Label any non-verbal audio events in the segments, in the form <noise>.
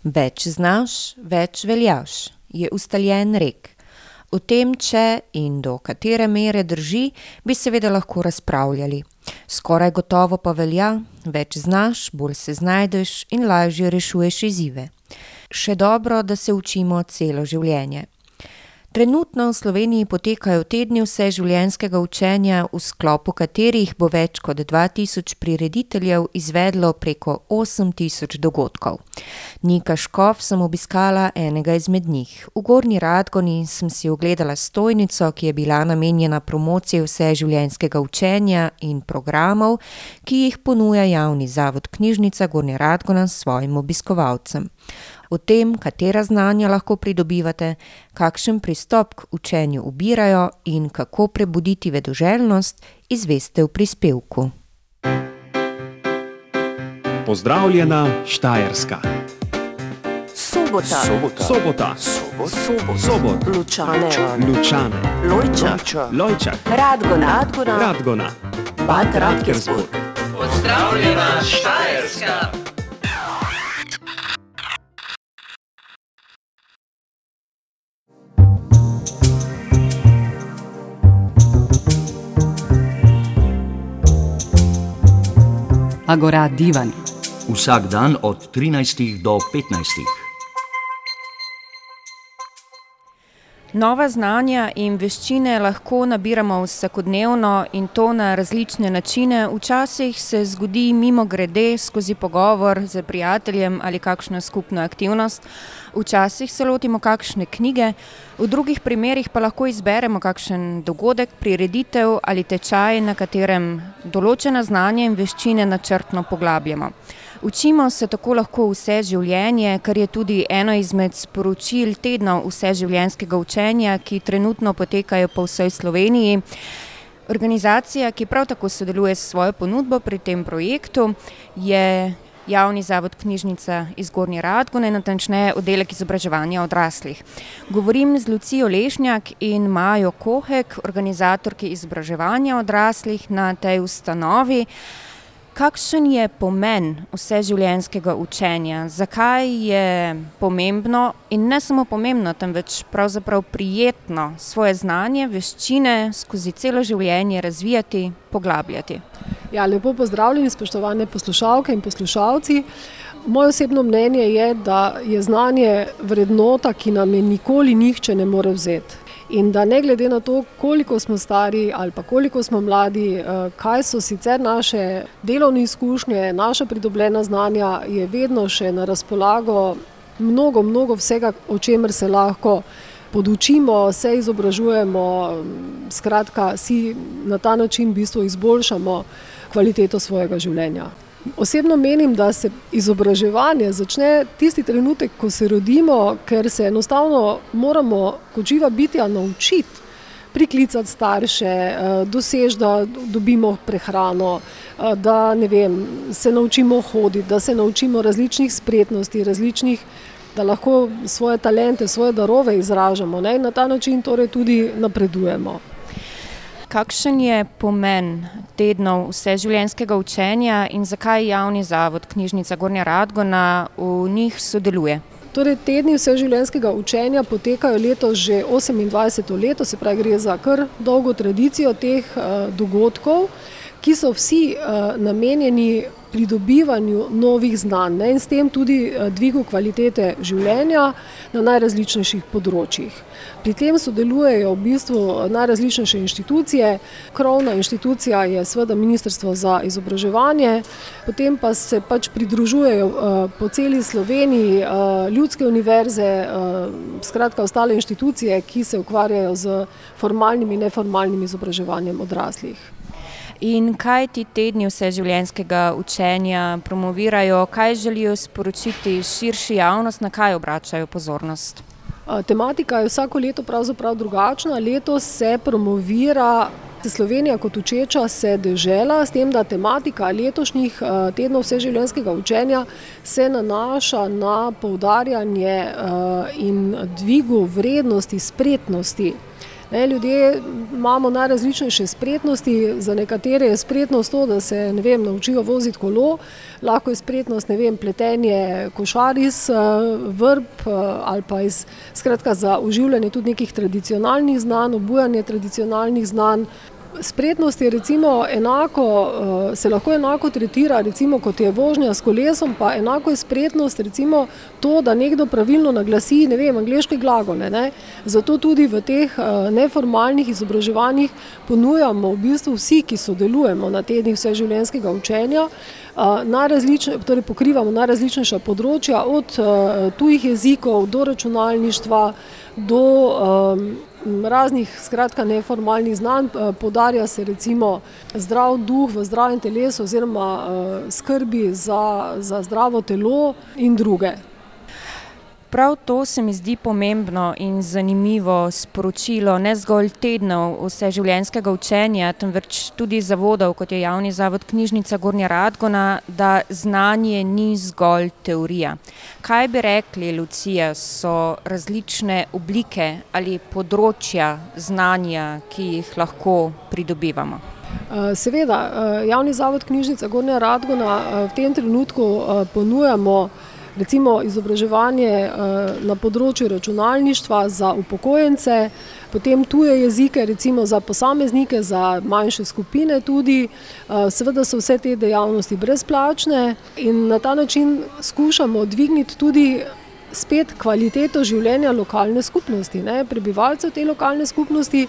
Več znaš, več veljaš, je ustaljen rek. O tem, če in do katere mere drži, bi seveda lahko razpravljali. Skoraj gotovo pa velja: več znaš, bolj se znajdeš in lažje rešuješ izzive. Še dobro, da se učimo celo življenje. Trenutno v Sloveniji potekajo tedni vseživljenjskega učenja, v sklopu katerih bo več kot dva tisoč prirediteljev izvedlo preko osem tisoč dogodkov. Nika Škof sem obiskala enega izmed njih. V Gornji Radgoni sem si ogledala stojnico, ki je bila namenjena promociji vseživljenjskega učenja in programov, ki jih ponuja javni zavod Knjižnica Gornja Radgona svojim obiskovalcem. O tem, katera znanja lahko pridobivate, kakšen pristop k učenju ubirajo in kako prebuditi vedoželjnost, izveste v prispevku. Pozdravljena Štajerska. Sobota. Sobota. Sobota. Sobot. Sobot. Lučane. Lučane. Lojčak. Lojčak. Radgona. Radgona. Radgona. Bad Radkersburg. Pozdravljena Štajerska. Agora Divan. Vsak dan od 13 do 15. Nova znanja in veščine lahko nabiramo vsakodnevno in to na različne načine. Včasih se zgodi mimogrede skozi pogovor s prijateljem ali kakšno skupno aktivnost, včasih se lotimo kakšne knjige, v drugih primerih pa lahko izberemo kakšen dogodek, prireditev ali tečaj, na katerem določena znanja in veščine načrtno poglabljamo. Učimo se tako lahko vse življenje, kar je tudi eno izmed sporočil tednov vseživljenjskega učenja, ki trenutno potekajo po vsej Sloveniji. Organizacija, ki prav tako sodeluje s svojo ponudbo pri tem projektu, je javni zavod Knjižnica iz Gornje Radgone, natančneje oddelek izobraževanja odraslih. Govorim z Lucijo Lešnjak in Majo Kohek, organizatorki izobraževanja odraslih na tej ustanovi. Kakšen je pomen vseživljenjskega učenja, zakaj je pomembno in ne samo pomembno, temveč pravzaprav prijetno svoje znanje, veščine skozi celo življenje razvijati, poglabljati? Ja, lepo pozdravljeni, spoštovane poslušalke in poslušalci. Moje osebno mnenje je, da je znanje vrednota, ki nam je nikoli nihče ne more vzeti. In da ne glede na to, koliko smo stari ali pa koliko smo mladi, kaj so sicer naše delovne izkušnje, naša pridobljena znanja, je vedno še na razpolago mnogo, mnogo vsega, o čemer se lahko podučimo, se izobražujemo, skratka si na ta način v bistvu izboljšamo kvaliteto svojega življenja. Osebno menim, da se izobraževanje začne tisti trenutek, ko se rodimo, ker se enostavno moramo kot živa bitja naučiti priklicati starše, doseči, da dobimo prehrano, da, ne vem, se naučimo hoditi, da se naučimo različnih spretnosti, različnih, da lahko svoje talente, svoje darove izražamo, ne, in na ta način torej tudi napredujemo. Kakšen je pomen tednov vseživljenjskega učenja in zakaj javni zavod Knjižnica Gornja Radgona v njih sodeluje? Torej tedni vseživljenjskega učenja potekajo letos že osemindvajseto leto, se pravi, gre za kar dolgo tradicijo teh, dogodkov, ki so vsi, namenjeni pridobivanju novih znanj, ne, in s tem tudi, dvigu kvalitete življenja na najrazličnejših področjih. Pri tem sodelujejo v bistvu najrazličnejše inštitucije, krovna inštitucija je seveda Ministrstvo za izobraževanje, potem pa se pač pridružujejo, po celi Sloveniji, ljudske univerze, skratka ostale inštitucije, ki se ukvarjajo s formalnim in neformalnim izobraževanjem odraslih. In kaj ti tedni vseživljenjskega učenja promovirajo, kaj želijo sporočiti širši javnosti, na kaj obračajo pozornost? tematika je vsako leto pravzaprav drugačna, letos se promovira Slovenija kot učeča se dežela, s tem da tematika letošnjih, tednov vseživljenjskega učenja se nanaša na poudarjanje, in dvigu vrednosti spretnosti Ne, ljudje imamo najrazličnejše spretnosti, za nekatere je spretnost to, da se vem, naučijo voziti kolo, lahko je spretnost vem, pletenje košar iz vrb ali pa iz, skratka, za uživljanje tudi nekih tradicionalnih znanj, obujanje tradicionalnih znanj. Spretnost je recimo enako, se lahko enako tretira, recimo kot je vožnja s kolesom, pa enako je spretnost recimo to, da nekdo pravilno naglasi, ne vem, angleške glagole, ne. Zato tudi v teh neformalnih izobraževanjih ponujamo v bistvu vsi, ki sodelujemo na tednih vseživljenjskega učenja, torej pokrivamo najrazličnejša področja, od tujih jezikov do računalništva, do raznih skratka neformalnih znanj, poudarja se recimo zdrav duh v zdravem telesu oziroma skrbi za, za zdravo telo in druge. Prav to se mi zdi pomembno in zanimivo sporočilo ne zgolj tednov vseživljenjskega učenja, temveč tudi zavodov, kot je Javni zavod Knjižnica Gornja Radgona, da znanje ni zgolj teorija. Kaj bi rekli, Lucija, so različne oblike ali področja znanja, ki jih lahko pridobivamo? seveda, Javni zavod Knjižnica Gornja Radgona v tem trenutku ponujamo recimo izobraževanje na področju računalništva za upokojence, potem tuje jezike recimo za posameznike, za manjše skupine tudi, seveda so vse te dejavnosti brezplačne in na ta način skušamo dvigniti tudi spet kvaliteto življenja lokalne skupnosti, ne, prebivalcev te lokalne skupnosti.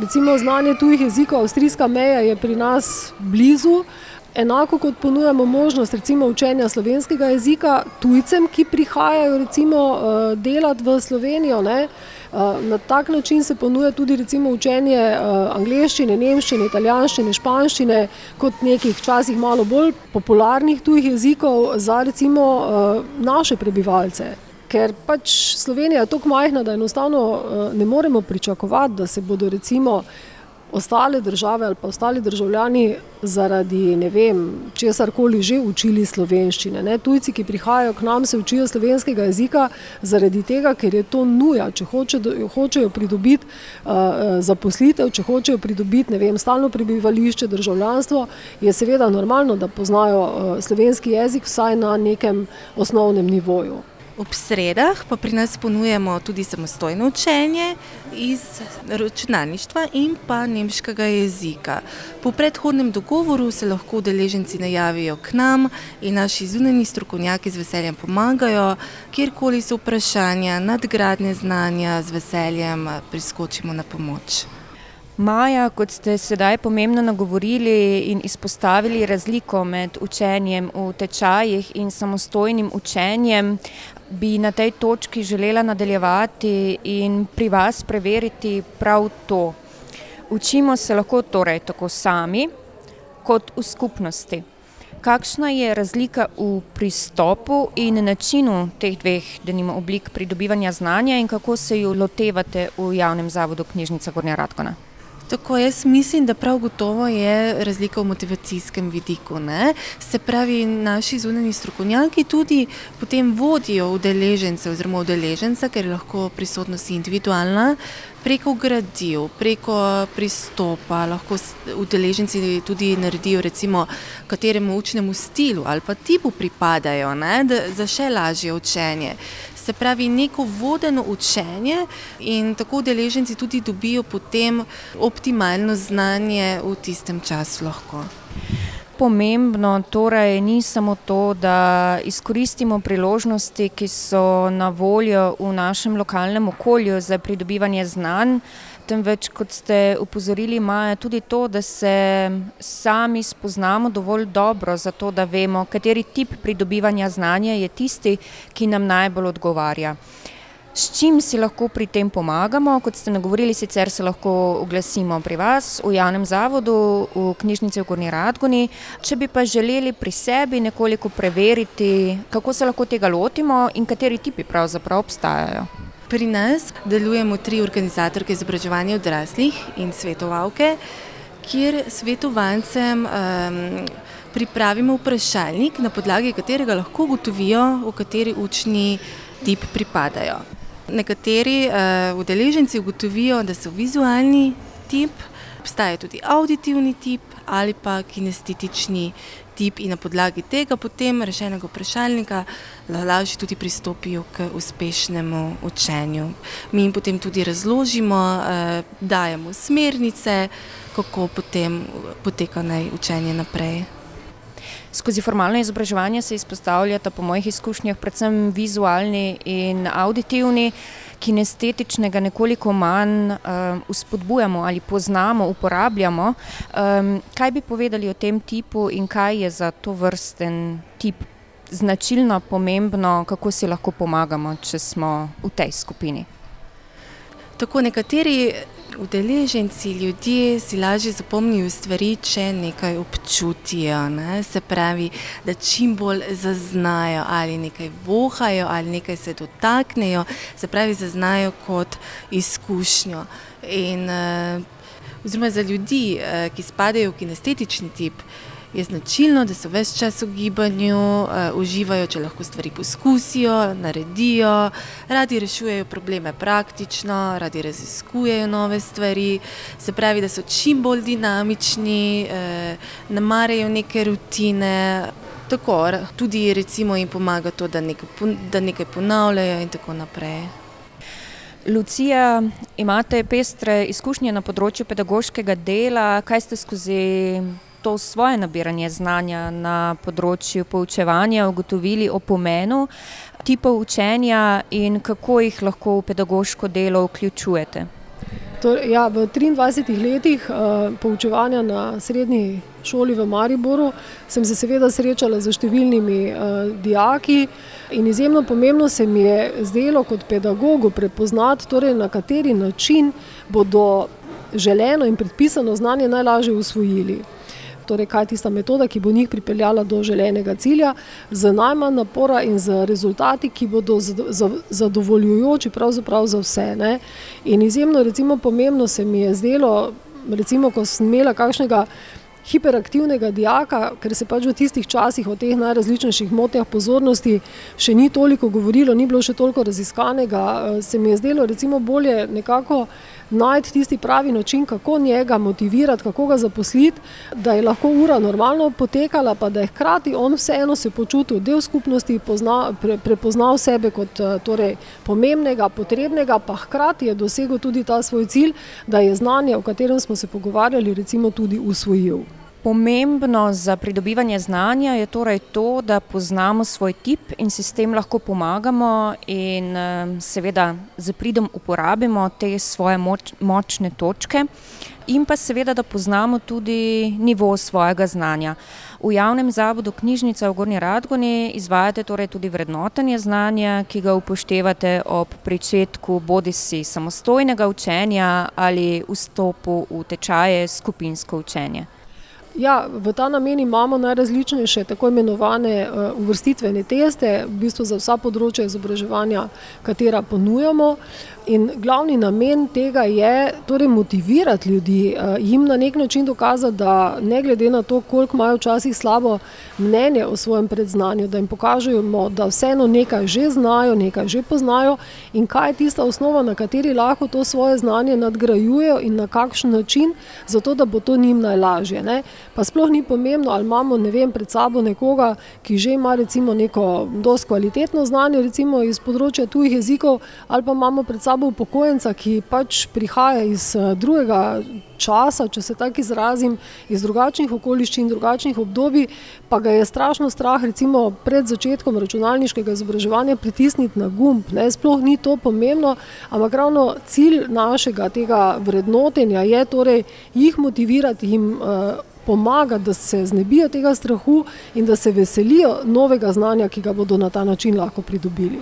Recimo znanje tujih jezikov, avstrijska meja je pri nas blizu, enako kot ponujamo možnost recimo učenja slovenskega jezika tujcem, ki prihajajo recimo delat v Slovenijo, ne. Na tak način se ponuja tudi recimo učenje angleščine, nemščine, italijanščine, španščine kot nekih včasih malo bolj popularnih tujih jezikov za recimo naše prebivalce. Ker pač Slovenija je toliko majhna, da enostavno ne moremo pričakovati, da se bodo recimo ostale države ali pa ostali državljani zaradi, ne vem, česarkoli že učili slovenščine, ne, tujci, ki prihajajo k nam, se učijo slovenskega jezika zaradi tega, ker je to nuja, če hočejo pridobiti zaposlitev, če hočejo pridobiti, ne vem, stalno prebivališče, državljanstvo, je seveda normalno, da poznajo slovenski jezik vsaj na nekem osnovnem nivoju. Ob sredah pa pri nas ponujamo tudi samostojno učenje iz računalništva in pa nemškega jezika. Po predhodnem dogovoru se lahko udeleženci najavijo k nam in naši zunanji strokovnjaki z veseljem pomagajo, kjerkoli so vprašanja, nadgradnje znanja, z veseljem priskočimo na pomoč. Maja, kot ste sedaj pomembno nagovorili in izpostavili razliko med učenjem v tečajih in samostojnim učenjem, bi na tej točki želela nadaljevati in pri vas preveriti prav to. Učimo se lahko torej tako sami kot v skupnosti. Kakšna je razlika v pristopu in načinu teh dveh, denimo oblik pridobivanja znanja, in kako se ju lotevate v Javnem zavodu Knjižnica Gornja Radgona? Tako, jaz mislim, da prav gotovo je razlika v motivacijskem vidiku, ne. Se pravi, naši zunanji strokovnjaki tudi potem vodijo udeležence oziroma udeleženca, ker je lahko prisotnost individualna, preko gradiv, preko pristopa, lahko udeleženci tudi naredijo recimo, kateremu učnemu stilu ali pa tipu pripadajo, ne, da za še lažje učenje. Se pravi, neko vodeno učenje in tako udeleženci tudi dobijo potem optimalno znanje v tistem času lahko. Pomembno torej ni samo to, da izkoristimo priložnosti, ki so na voljo v našem lokalnem okolju za pridobivanje znanj, temveč, kot ste opozorili, Maja, tudi to, da se sami spoznamo dovolj dobro, zato da vemo, kateri tip pridobivanja znanja je tisti, ki nam najbolj odgovarja. S čim si lahko pri tem pomagamo? Kot ste nagovorili, sicer se lahko oglasimo pri vas v javnem zavodu, v Knjižnici v Gornji Radgoni, če bi pa želeli pri sebi nekoliko preveriti, kako se lahko tega lotimo in kateri tipi pravzaprav obstajajo. Pri nas delujemo tri organizatorke izobraževanja odraslih in svetovalke, kjer svetovancem pripravimo vprašalnik, na podlagi katerega lahko ugotovijo, v kateri učni tip pripadajo. Nekateri uh, udeleženci ugotovijo, da so vizualni tip, obstaja tudi auditivni tip ali pa kinestetični tip, in na podlagi tega potem rešenega vprašalnika lažje tudi pristopijo k uspešnemu učenju. Mi jim potem tudi razložimo, uh, dajemo smernice, kako potem poteka naj učenje naprej. Skozi formalno izobraževanje se izpostavljata, po mojih izkušnjah, predvsem vizualni in auditivni, kinestetičnega nekoliko manj uspodbujamo um, ali poznamo, uporabljamo. Um, kaj bi povedali o tem tipu in kaj je za to vrsten tip značilno, pomembno, kako si lahko pomagamo, če smo v tej skupini? Tako nekateri udeleženci, ljudje si lažje zapomnijo stvari, če nekaj občutijo. Ne? Se pravi, da čim bolj zaznajo ali nekaj vohajo ali nekaj se dotaknejo, se pravi, zaznajo kot izkušnjo. In, uh, oziroma za ljudi, uh, ki spadajo v kinestetični tip je značilno, da so ves čas v gibanju, uh, uživajo, če lahko stvari poskusijo, naredijo, radi rešujejo probleme praktično, radi raziskujejo nove stvari, se pravi, da so čim bolj dinamični, uh, ne marajo neke rutine. Tako, tudi recimo jim pomaga to, da nekaj, da nekaj ponavljajo in tako naprej. Lucija, imate pestre izkušnje na področju pedagoškega dela, kaj ste skozi to svoje nabiranje znanja na področju poučevanja ugotovili o pomenu tipov učenja in kako jih lahko v pedagoško delo vključujete? Torej, ja, v 23 letih uh, poučevanja na srednji šoli v Mariboru sem se seveda srečala z številnimi uh, dijaki in izjemno pomembno se mi je zdelo kot pedagogu prepoznati, torej na kateri način bodo želeno in predpisano znanje najlažje usvojili torej kaj je tista metoda, ki bo njih pripeljala do želenega cilja, z najmanj napora in z rezultati, ki bodo zadovoljujoči pravzaprav za vse. Ne? In izjemno recimo, pomembno se mi je zdelo, recimo, ko sem imela kakšnega hiperaktivnega dijaka, ker se pač v tistih časih o teh najrazličnejših motnjah pozornosti še ni toliko govorilo, ni bilo še toliko raziskanega, se mi je zdelo recimo bolje nekako najti tisti pravi način, kako njega motivirati, kako ga zaposliti, da je lahko ura normalno potekala, pa da je hkrati on vseeno se počutil del skupnosti, pozna, pre, prepoznal sebe kot eh, torej, pomembnega, potrebnega, pa hkrati je dosegel tudi ta svoj cilj, da je znanje, o katerem smo se pogovarjali, recimo tudi usvojil. Pomembno za pridobivanje znanja je torej to, da poznamo svoj tip in si s tem lahko pomagamo, in seveda z pridom uporabimo te svoje moč, močne točke, in pa seveda, da poznamo tudi nivo svojega znanja. V javnem zavodu Knjižnica v Gornji Radgoni izvajate torej tudi vrednotenje znanja, ki ga upoštevate ob pričetku bodi si samostojnega učenja ali vstopu v tečaje skupinsko učenje. Ja, v ta namen imamo najrazličnejše tako imenovane uh, uvrstitvene teste, v bistvu za vsa področja izobraževanja, katera ponujamo. In glavni namen tega je torej motivirati ljudi, uh, jim na nek način dokazati, da ne glede na to, koliko imajo včasih slabo mnenje o svojem predznanju, da jim pokažemo, da vseeno nekaj že znajo, nekaj že poznajo in kaj je tista osnova, na kateri lahko to svoje znanje nadgrajujejo in na kakšen način, zato da bo to njim najlažje. Ne? Pa sploh ni pomembno, ali imamo vem, pred sabo nekoga, ki že ima recimo neko dosti kvalitetno znanje, recimo iz področja tujih jezikov, ali pa imamo pred sabo upokojenca, ki pač prihaja iz eh, drugega časa, če se tako izrazim, iz drugačnih okoliščin, drugačnih obdobij, pa ga je strašno strah, recimo pred začetkom računalniškega izobraževanja, pritisniti na gumb. Ne? Sploh ni to pomembno, ampak ravno cilj našega tega vrednotenja je torej jih motivirati, jim uh, pomagati, da se znebijo tega strahu in da se veselijo novega znanja, ki ga bodo na ta način lahko pridobili.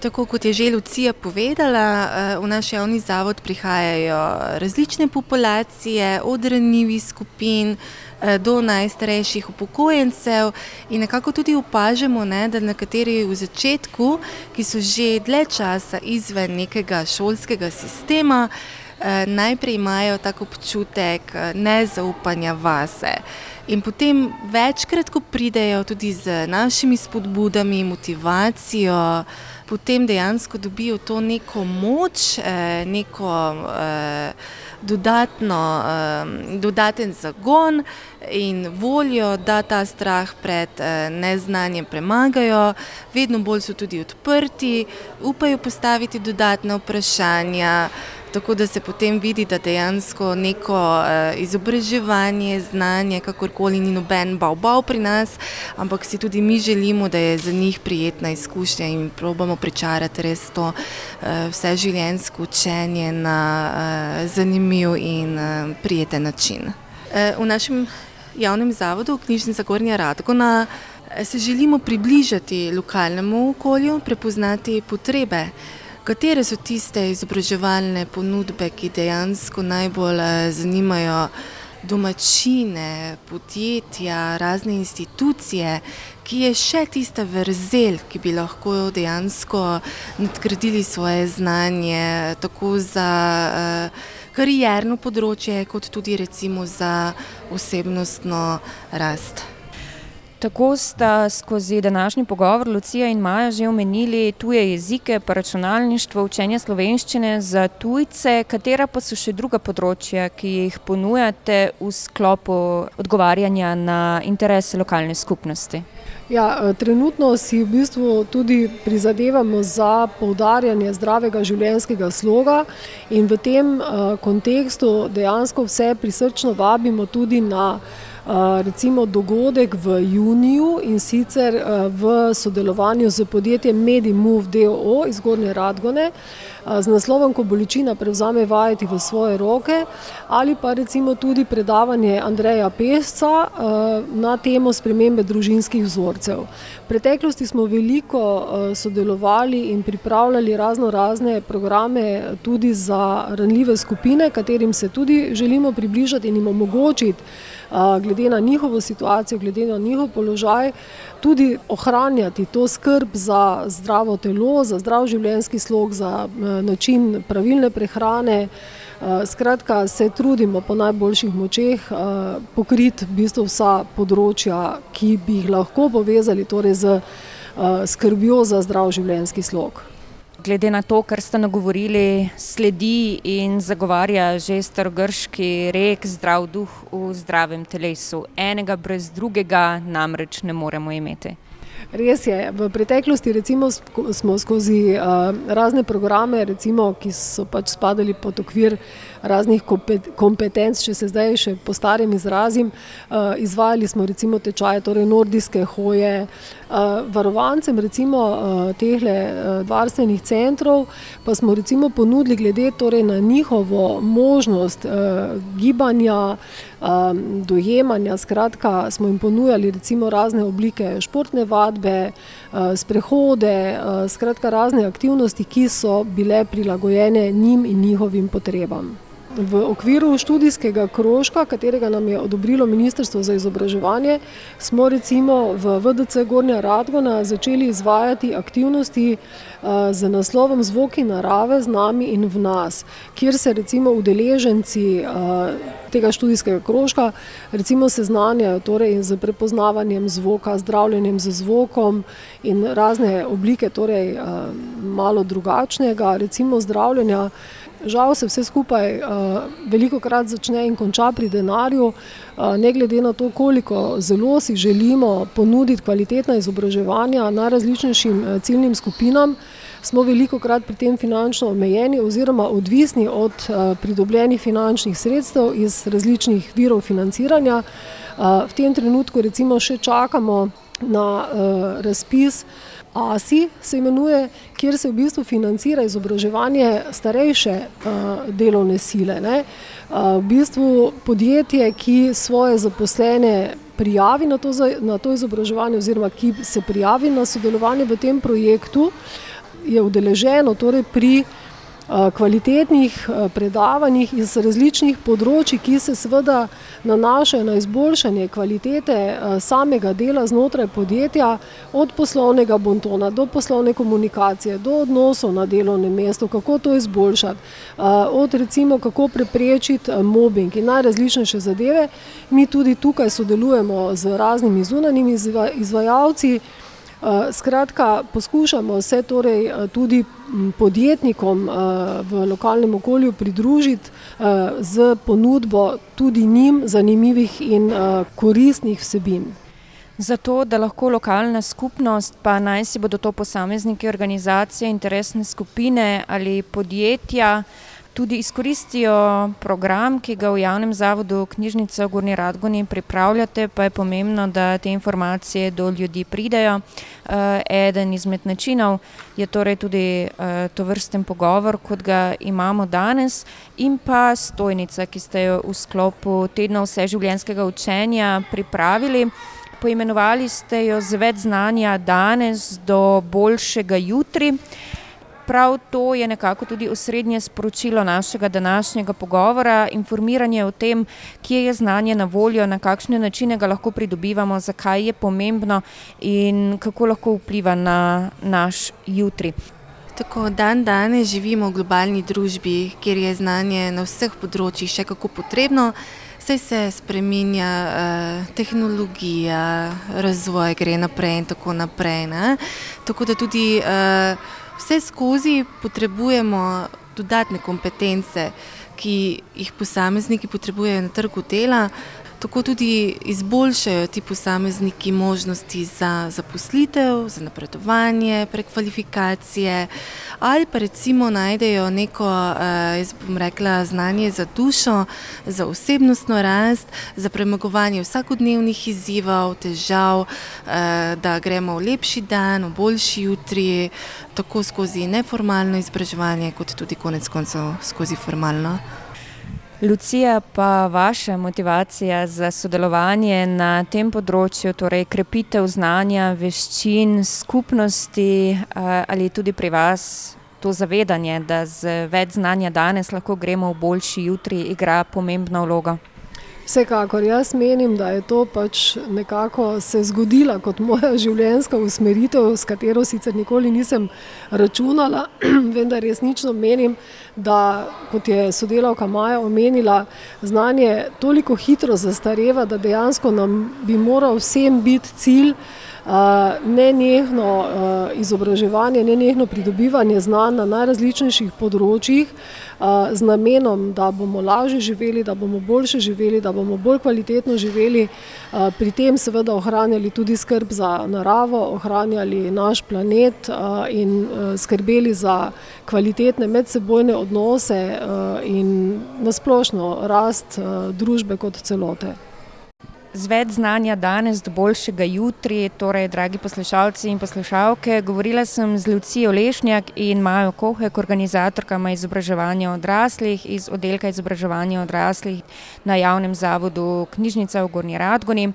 Tako kot je že Lucija povedala, eh, v naš javni zavod prihajajo različne populacije, od ranjivih skupin eh, do najstarejših upokojencev in nekako tudi opažamo, ne, da nekateri v začetku, ki so že dlje časa izven nekega šolskega sistema, najprej imajo tako občutek nezaupanja vase. In potem večkrat, ko pridejo tudi z našimi spodbudami, motivacijo, potem dejansko dobijo to neko moč, neko dodatno, dodaten zagon in voljo, da ta strah pred neznanjem premagajo, vedno bolj so tudi odprti, upajo postaviti dodatna vprašanja. Tako da se potem vidi, da dejansko neko izobraževanje, znanje, kakorkoli ni noben bavbav pri nas, ampak si tudi mi želimo, da je za njih prijetna izkušnja in probamo pričarati res to vseživljenjsko učenje na zanimiv in prijeten način. V našem javnem zavodu Knjižnica Gornja Radgona se želimo približati lokalnemu okolju, prepoznati potrebe. Katere so tiste izobraževalne ponudbe, ki dejansko najbolj zanimajo domačine, podjetja, razne institucije, ki je še tista vrzel, ki bi lahko dejansko nadgradili svoje znanje tako za karierno področje kot tudi recimo za osebnostno rast. Tako sta skozi današnji pogovor Lucija in Maja že omenili tuje jezike pa računalništvo, učenje slovenščine za tujce, katera pa so še druga področja, ki jih ponujate v sklopu odgovarjanja na interese lokalne skupnosti? Ja, trenutno si v bistvu tudi prizadevamo za poudarjanje zdravega življenjskega sloga in v tem kontekstu dejansko vse prisrčno vabimo tudi na recimo dogodek v juniju, in sicer v sodelovanju s podjetjem Medimove d. o. o. iz Gornje Radgone z naslovom Ko bolečina prevzame vajeti v svoje roke ali pa recimo tudi predavanje Andreja Pesca na temo spremembe družinskih vzorcev. V preteklosti smo veliko sodelovali in pripravljali raznorazne programe tudi za ranljive skupine, katerim se tudi želimo približati in jim omogočiti, glede na njihovo situacijo, glede na njihov položaj, tudi ohranjati to skrb za zdravo telo, za zdrav življenjski slog, za način pravilne prehrane. Skratka, se trudimo po najboljših močeh pokriti v bistvu vsa področja, ki bi jih lahko povezali torej s skrbjo za zdrav življenjski slog. Glede na to, kar ste nagovorili, sledi in zagovarja že starogrški rek Zdrav duh v zdravem telesu. Enega brez drugega namreč ne moremo imeti. Res je, v preteklosti recimo smo skozi razne programe, recimo, ki so pač spadali pod okvir raznih kompetenc, če se zdaj še po starem izrazim, izvajali smo recimo tečaje torej nordijske hoje, varovancem recimo tehle varstvenih centrov pa smo recimo ponudili glede torej na njihovo možnost gibanja, dojemanja, skratka, smo jim ponujali recimo razne oblike športne vadbe, sprehode, skratka razne aktivnosti, ki so bile prilagojene njim in njihovim potrebam. V okviru študijskega krožka, katerega nam je odobrilo ministrstvo za izobraževanje, smo recimo v VDC Gornja Radgona začeli izvajati aktivnosti z naslovom Zvoki narave z nami in v nas, kjer se recimo udeleženci tega študijskega krožka recimo seznanjajo torej s prepoznavanjem zvoka, zdravljenjem z zvokom in razne oblike torej malo drugačnega recimo zdravljenja. Žal se vse skupaj velikokrat začne in konča pri denarju, ne glede na to, koliko zelo si želimo ponuditi kvalitetna izobraževanja najrazličnejšim ciljnim skupinam, smo velikokrat pri tem finančno omejeni oziroma odvisni od pridobljenih finančnih sredstev iz različnih virov financiranja. V tem trenutku recimo še čakamo na razpis Asi se imenuje, kjer se v bistvu financira izobraževanje starejše delovne sile, ne. V bistvu podjetje, ki svoje zaposlene prijavi na to na to izobraževanje oziroma ki se prijavi na sodelovanje v tem projektu, je udeleženo torej pri kvalitetnih predavanjih iz različnih področji, ki se seveda nanašajo na izboljšanje kvalitete samega dela znotraj podjetja, od poslovnega bontona do poslovne komunikacije, do odnosov na delovnem mestu, kako to izboljšati, od recimo kako preprečiti mobbing in najrazličnejše zadeve. Mi tudi tukaj sodelujemo z raznimi zunanjimi izvajalci. Eh, skratka, poskušamo se torej eh, tudi podjetnikom eh, v lokalnem okolju pridružiti z ponudbo tudi njim zanimivih in koristnih vsebin. Zato, da lahko lokalna skupnost, pa naj si bodo to posamezniki, organizacije, interesne skupine ali podjetja, tudi izkoristijo program, ki ga v javnem zavodu Knjižnica Gorni Radgoni pripravljate, pa je pomembno, da te informacije do ljudi pridejo. Uh, eden izmed načinov je torej tudi uh, to vrsten pogovor, kot ga imamo danes, in pa stojnica, ki ste jo v sklopu tedna vseživljenjskega učenja pripravili. Poimenovali ste jo z več znanja danes do boljšega jutri. Uh, prav to je nekako tudi osrednje sporočilo našega današnjega pogovora, informiranje o tem, kje je znanje na voljo, na kakšne načine ga lahko pridobivamo, zakaj je pomembno in kako lahko vpliva na naš jutri. Tako dan danes živimo v globalni družbi, kjer je znanje na vseh področjih še kako potrebno. Vse se spremenja, eh, tehnologija, razvoj gre naprej in tako naprej. Ne? Tako da tudi eh, vse skozi potrebujemo dodatne kompetence, ki jih posamezniki potrebujejo na trgu dela, tako tudi izboljšajo ti posamezniki možnosti za zaposlitev, za napredovanje, prekvalifikacije ali pa recimo najdejo neko, eh, jaz bom rekla, znanje za dušo, za osebnostno rast, za premagovanje vsakodnevnih izzivov, težav, eh, da gremo v lepši dan, v boljši jutri, tako skozi neformalno izobraževanje, kot tudi konec koncev skozi formalno. Lucija, pa vaša motivacija za sodelovanje na tem področju, torej krepitev znanja, veščin, skupnosti ali tudi pri vas to zavedanje, da z več znanja danes lahko gremo v boljši jutri, igra pomembno vlogo? Vsekakor jaz menim, da je to pač nekako se zgodila kot moja <laughs> življenjska usmeritev, s katero sicer nikoli nisem računala, <clears throat> vendar resnično menim, da kot je sodelavka Maja omenila, znanje toliko hitro zastareva, da dejansko nam bi moral vsem biti cilj nenehno izobraževanje, nenehno pridobivanje znanj na najrazličnejših področjih z namenom, da bomo lažje živeli, da bomo boljše živeli, da bomo bolj kvalitetno živeli, pri tem seveda ohranjali tudi skrb za naravo, ohranjali naš planet in skrbeli za kvalitetne medsebojne odnose in nasplošno rast družbe kot celote z več znanja danes do boljšega jutri, torej, dragi poslušalci in poslušalke. Govorila sem z Lucijo Lešnjak in Majo Kohek, organizatorkama izobraževanja odraslih iz oddelka izobraževanja odraslih na javnem zavodu Knjižnica v Gorni Radgoni.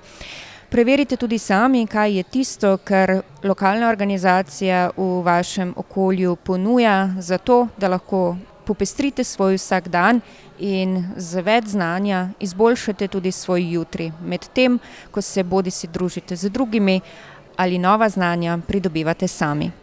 Preverite tudi sami, kaj je tisto, kar lokalna organizacija v vašem okolju ponuja, zato da lahko popestrite svoj vsak dan in z več znanja izboljšate tudi svoj jutri, medtem ko se bodi si družite z drugimi ali nova znanja pridobivate sami.